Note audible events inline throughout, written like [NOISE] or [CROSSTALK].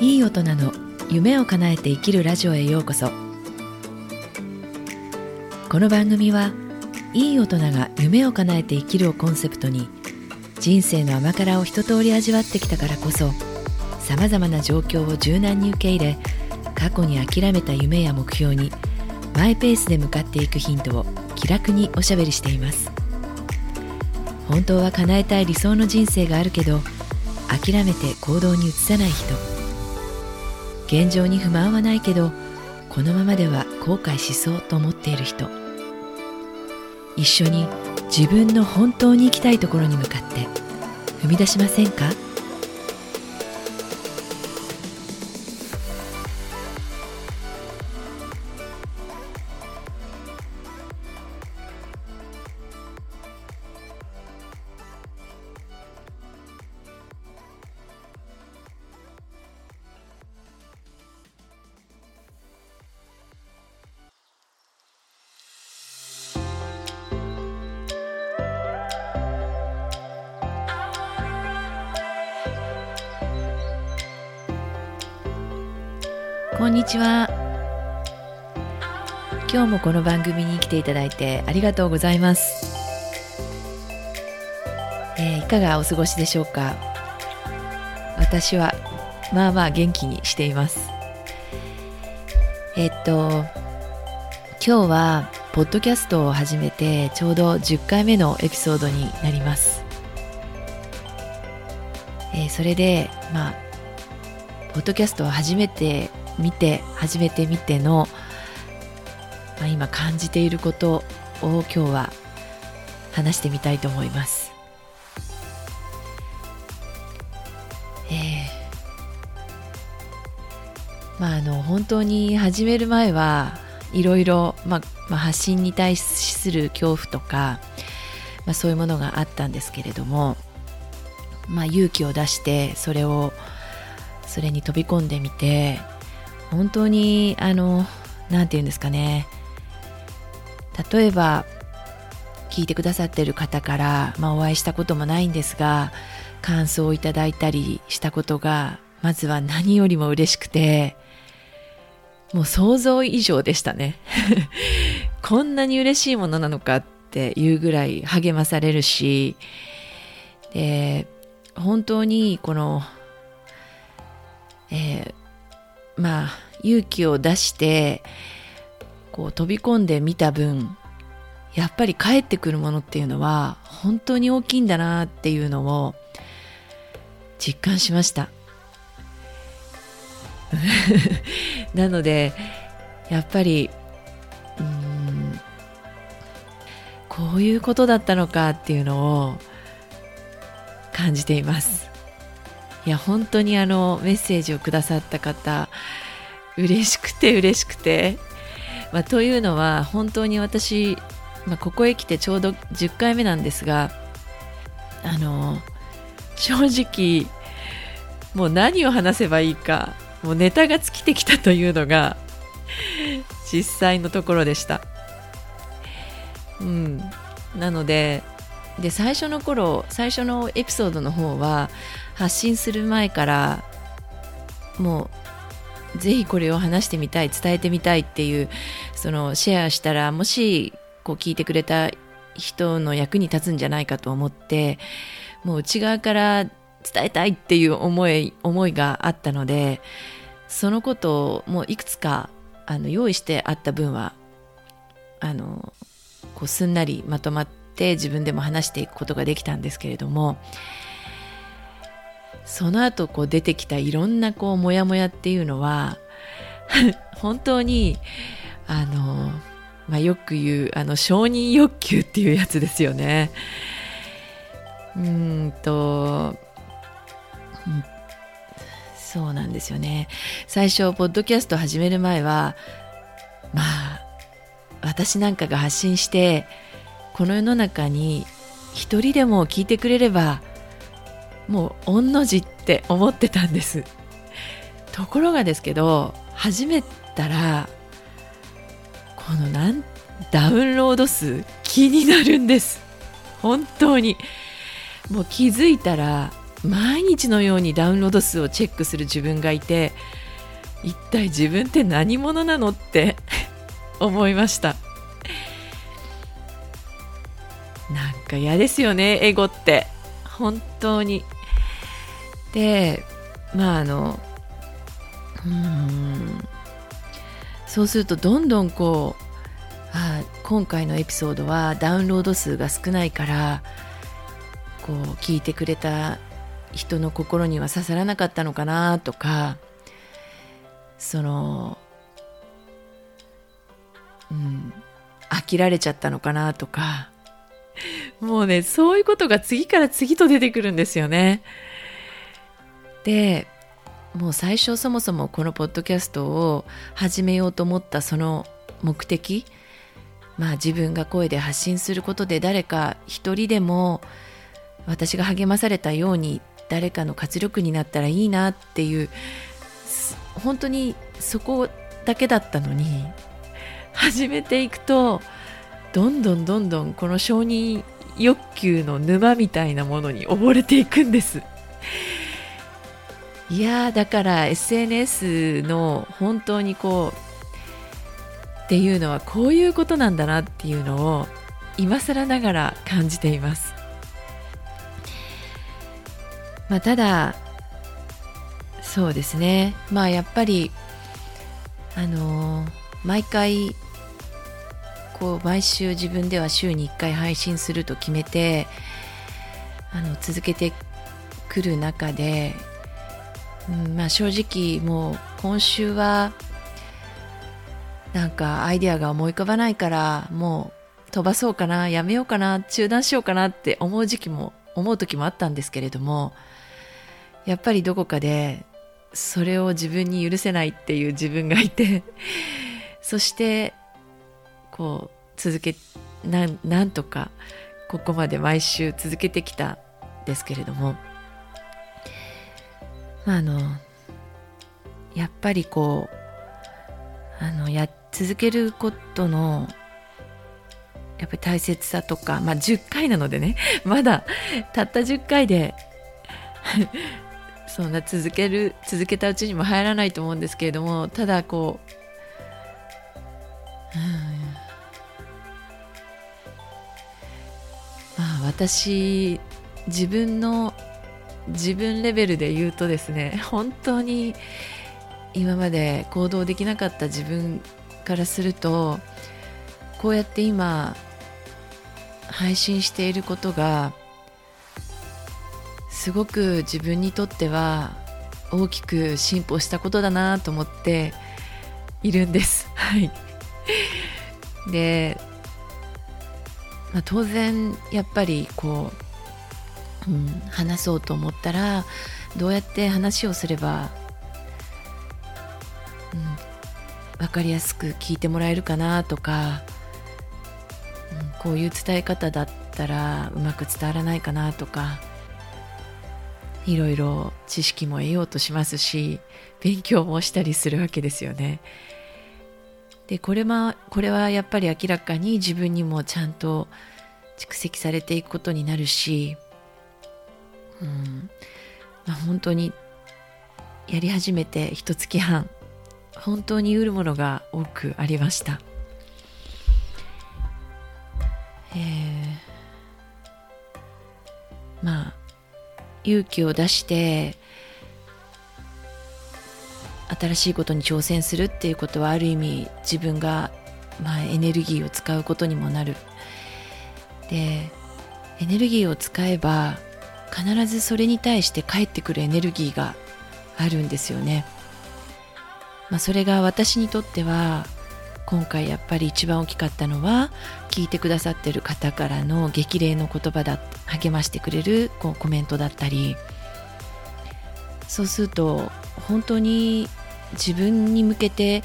いい大人の夢を叶えて生きるラジオへようこそ。この番組はいい大人が夢を叶えて生きるをコンセプトに人生の甘辛を一通り味わってきたからこそさまざまな状況を柔軟に受け入れ過去に諦めた夢や目標にマイペースで向かっていくヒントを気楽におしゃべりしています。本当は叶えたい理想の人生があるけど諦めて行動に移さない人。現状に不満はないけどこのままでは後悔しそうと思っている人。一緒に自分の本当に行きたいところに向かって踏み出しませんか？こんにちは。今日もこの番組に来ていただいてありがとうございます、えー、いかがお過ごしでしょうか？私はまあまあ元気にしています。えっと今日はポッドキャストを始めてちょうど10回目のエピソードになります、えー、それでまあポッドキャストを初めて見て初めて見ての、まあ、今感じていることを今日は話してみたいと思います。えー、まああの本当に始める前はいろいろ、まあ、まあ、発信に対する恐怖とか、まあ、そういうものがあったんですけれども、まあ、勇気を出してそれをそれに飛び込んでみて本当にあの何て言うんですかね。例えば聞いてくださってる方から、まあ、お会いしたこともないんですが感想をいただいたりしたことがまずは何よりも嬉しくてもう想像以上でしたね。[LAUGHS] こんなに嬉しいものなのかっていうぐらい励まされるしで本当にこの、えー、まあ勇気を出してこう飛び込んでみた分やっぱり帰ってくるものっていうのは本当に大きいんだなっていうのを実感しました。[LAUGHS] なのでやっぱりうんこういうことだったのかっていうのを感じています。いや本当にあのメッセージをくださった方嬉しくて嬉しくて、まあ、というのは本当に私、まあ、ここへ来てちょうど10回目なんですがあの正直もう何を話せばいいかもうネタが尽きてきたというのが実際のところでした。うん、なのでで最初の頃最初のエピソードの方は発信する前からもうぜひこれを話してみたい伝えてみたいっていうそのシェアしたらもしこう聞いてくれた人の役に立つんじゃないかと思ってもう内側から伝えたいっていう思い思いがあったのでそのことをもういくつかあの用意してあった分はあのこうすんなりまとまって自分でも話していくことができたんですけれどもその後こう出てきたいろんなこうモヤモヤっていうのは [LAUGHS] 本当にあの、まあ、よく言うあの承認欲求っていうやつですよね。うんと、そうなんですよね。最初ポッドキャスト始める前はまあ私なんかが発信してこの世の中に一人でも聞いてくれればもう御の字って思ってたんです。ところがですけど始めたらこのなんダウンロード数気になるんです。本当に。もう気づいたら毎日のようにダウンロード数をチェックする自分がいて一体自分って何者なのって [LAUGHS] 思いました。なんか嫌ですよねエゴって。本当に。でまああのうんそうするとどんどんこうあ今回のエピソードはダウンロード数が少ないからこう聞いてくれた人の心には刺さらなかったのかなとかそのうん飽きられちゃったのかなとかもうねそういうことが次から次と出てくるんですよね。でもう最初そもそもこのポッドキャストを始めようと思ったその目的まあ自分が声で発信することで誰か一人でも私が励まされたように誰かの活力になったらいいなっていう本当にそこだけだったのに始めていくとどんどんどんどんこの承認欲求の沼みたいなものに溺れていくんです。いやだから SNS の本当にこうっていうのはこういうことなんだなっていうのを今更ながら感じています。まあ、ただそうですね。まあやっぱりあのー、毎回こう毎週自分では週に1回配信すると決めてあの続けてくる中で、うんまあ、正直もう今週はなんかアイデアが思い浮かばないからもう飛ばそうかなやめようかな中断しようかなって思う時期も思う時もあったんですけれどもやっぱりどこかでそれを自分に許せないっていう自分がいて [LAUGHS] そしてこう続けなんなんとかここまで毎週続けてきたんですけれどもあのやっぱりこうあのや続けることのやっぱり大切さとかまあ10回なのでね [LAUGHS] まだたった10回で [LAUGHS] そんな続ける続けたうちにも入らないと思うんですけれどもただこう、うん、まあ私自分の自分レベルで言うとですね [LAUGHS] 本当に今まで行動できなかった自分からするとこうやって今配信していることがすごく自分にとっては大きく進歩したことだなと思っているんです。[LAUGHS] はい、で、まあ、当然やっぱりこう、うん、話そうと思ったらどうやって話をすれば、うん、分かりやすく聞いてもらえるかなとか、うん、こういう伝え方だったらうまく伝わらないかなとか。いろいろ知識も得ようとしますし勉強もしたりするわけですよね。でこれはこれはやっぱり明らかに自分にもちゃんと蓄積されていくことになるし、うんまあ、本当にやり始めて一月半本当に得るものが多くありました。えー、まあ勇気を出して新しいことに挑戦するっていうことはある意味自分が、まあ、エネルギーを使うことにもなるでエネルギーを使えば必ずそれに対して返ってくるエネルギーがあるんですよね、まあ、それが私にとっては今回やっぱり一番大きかったのは聞いてくださってる方からの激励の言葉だ励ましてくれるこうコメントだったり。そうすると本当に自分に向けて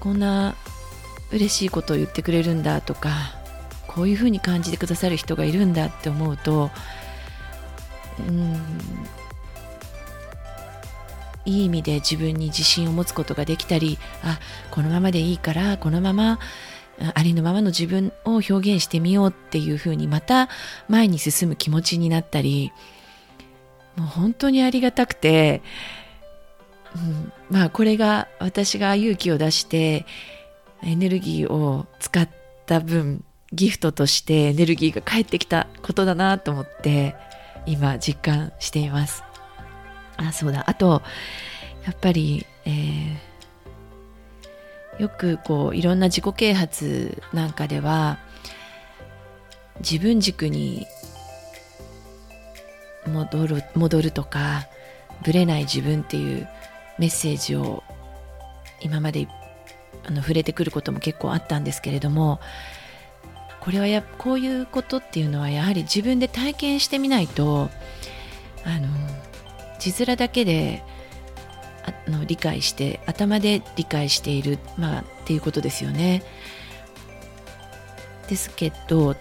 こんな嬉しいことを言ってくれるんだとかこういうふうに感じてくださる人がいるんだって思うとうん。いい意味で自分に自信を持つことができたりあこのままでいいからこのままありのままの自分を表現してみようっていうふうにまた前に進む気持ちになったりもう本当にありがたくて、うん、まあこれが私が勇気を出してエネルギーを使った分ギフトとしてエネルギーが返ってきたことだなと思って今実感しています。あそうだ。あとやっぱり、えー、よくこういろんな自己啓発なんかでは自分軸に戻る戻るとかぶれない自分っていうメッセージを今まであの触れてくることも結構あったんですけれどもこれはやこういうことっていうのはやはり自分で体験してみないとあの字面だけであの理解して頭で理解している、まあ、っていうことですよね。ですけど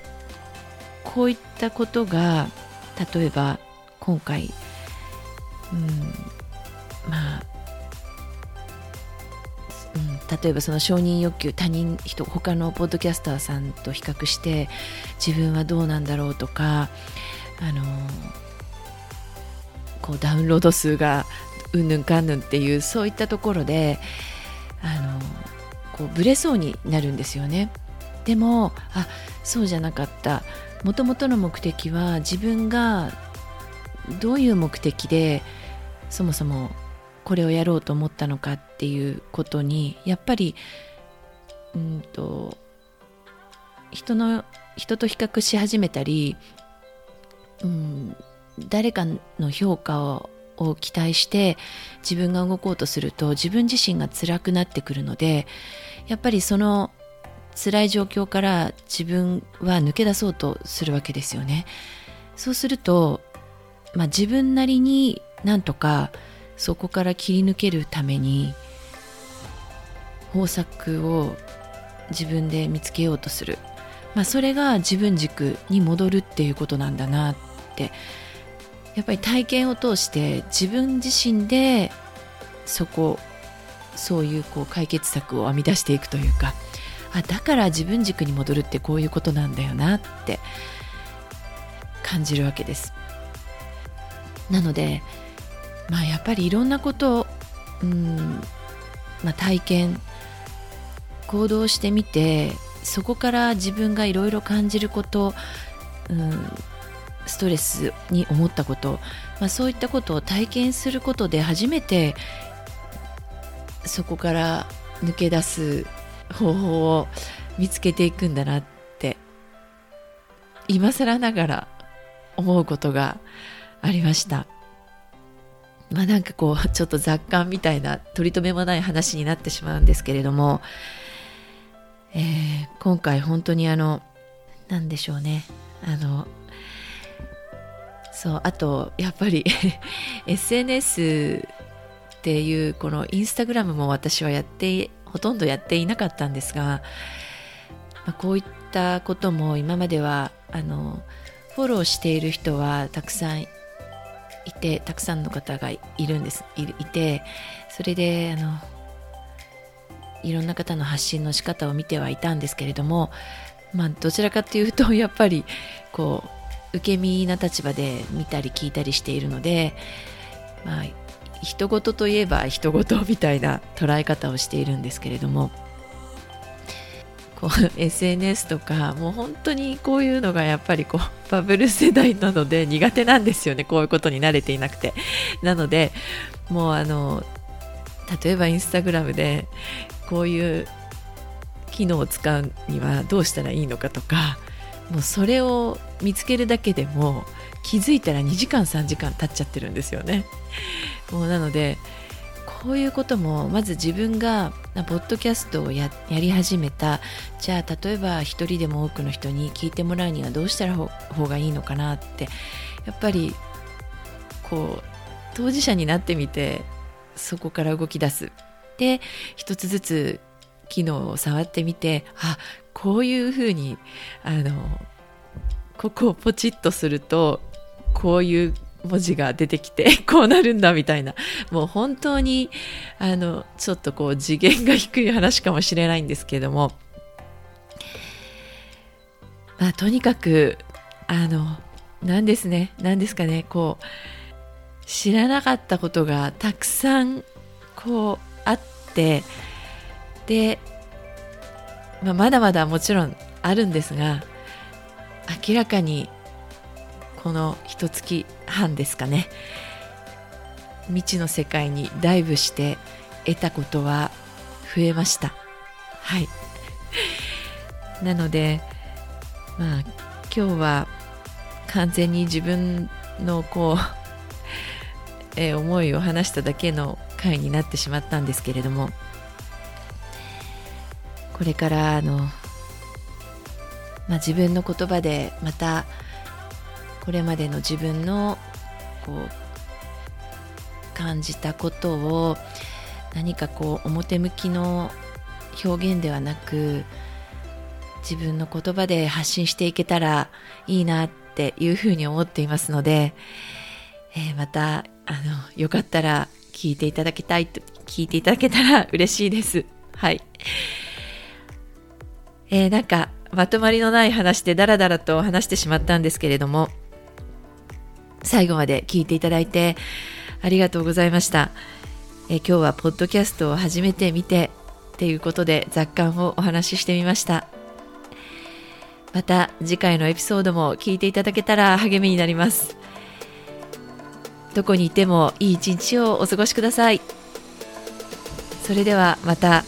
こういったことが例えば今回、うん、まあ、例えばその承認欲求他人人他のポッドキャスターさんと比較して自分はどうなんだろうとかあのこうダウンロード数がうんぬんかんぬんっていうそういったところであのこうブレそうになるんですよね。でもあそうじゃなかったもともとの目的は自分がどういう目的でそもそもこれをやろうと思ったのかっていうことにやっぱりうんと人の人と比較し始めたり、うん、誰かの評価をを期待して自分が動こうとすると自分自身が辛くなってくるのでやっぱりその辛い状況から自分は抜け出そうとするわけですよね。そうするとまあ、自分なりになんとかそこから切り抜けるために方策を自分で見つけようとする、まあ、それが自分軸に戻るっていうことなんだなって。やっぱり体験を通して自分自身でそこそういうこう解決策を編み出していくというか。あだから自分軸に戻るってこういうことなんだよなって感じるわけです。なのでまあやっぱりいろんなことを、うんまあ、体験行動してみてそこから自分がいろいろ感じること、うん、ストレスに思ったこと、まあ、そういったことを体験することで初めてそこから抜け出す方法を見つけていくんだなって今更ながら思うことがありました。まあなんかこうちょっと雑感みたいな取り留めもない話になってしまうんですけれども、えー、今回本当にあの何でしょうね。あのそうあとやっぱり [LAUGHS] SNS っていうこのインスタグラムも私はやってほとんどやっていなかったんですが、まあ、こういったことも今まではあのフォローしている人はたくさんいてたくさんの方がいるんです。いてそれであのいろんな方の発信の仕方を見てはいたんですけれどもまあどちらかというと [LAUGHS] やっぱりこう受け身な立場で見たり聞いたりしているのでまあ人事といえば人事みたいな捉え方をしているんですけれどもこう [LAUGHS] SNS とかもう本当にこういうのがやっぱりこう [LAUGHS] バブル世代なので苦手なんですよね。こういうことに慣れていなくて。なのでもうあの例えばインスタグラムでこういう機能を使うにはどうしたらいいのかとかもうそれを見つけるだけでも気づいたら2時間3時間経っちゃってるんですよね。もうなのでこういうこともまず自分がポッドキャストをやり始めた。じゃあ例えば一人でも多くの人に聞いてもらうにはどうしたら方がいいのかなって。やっぱりこう当事者になってみてそこから動き出す。で一つずつ機能を触ってみてあこういうふうにあのここをポチッとするとこういう文字が出てきて [LAUGHS] こうなるんだみたいな。もう本当にあのちょっとこう次元が低い話かもしれないんですけども、まあ、とにかくあの何ですね。何ですかね。こう知らなかったことがたくさんこうあってで、まあ、まだまだもちろんあるんですが明らかにこの一月半ですかね。未知の世界にダイブして得たことは増えました。はい。[LAUGHS] なのでまあ今日は完全に自分のこう、[LAUGHS] えー、思いを話しただけの回になってしまったんですけれどもこれからあの、まあ、自分の言葉でまたこれまでの自分のこう感じたことを何かこう表向きの表現ではなく自分の言葉で発信していけたらいいなっていうふうに思っていますので、えー、またあのよかったら聞いていただきたいと聞いていただけたら嬉しいです。はい、えー、なんかまとまりのない話でダラダラと話してしまったんですけれども最後まで聞いていただいてありがとうございました、え、今日はポッドキャストを初めて見てっていうことで雑感をお話ししてみました。また次回のエピソードも聞いていただけたら励みになります。どこにいてもいい一日をお過ごしください。それではまた。